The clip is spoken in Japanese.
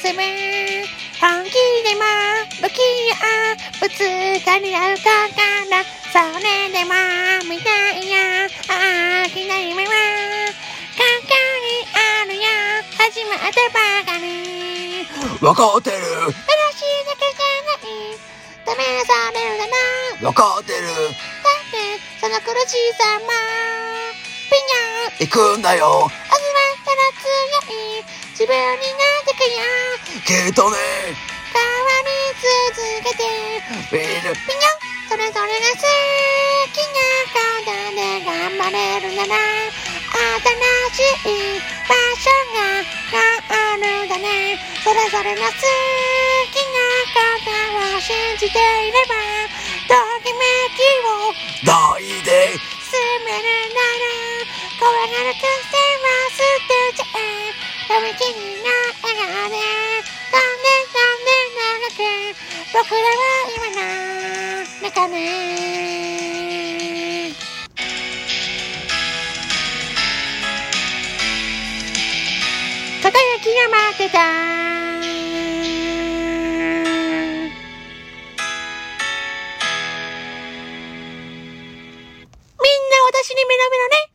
セブン本気でも不器用ぶつかり合うかからそれでも見たいよ大きな夢は関係あるよ始まったばかりわかってる楽しいだけじゃない試されるだなわかってるだってその苦しさもピニョン行くんだよ自分になってくよ。きっとね。変わり続けてみんなそれぞれが好きなことで頑張れるなら新しい場所があるだねそれぞれの好きなことを信じていればときめきを。大で。進めるなら怖がる癖は捨てちゃ読み切りな笑顔で残念残念なく僕らは今な仲間輝きが待ってた私にメロメロね。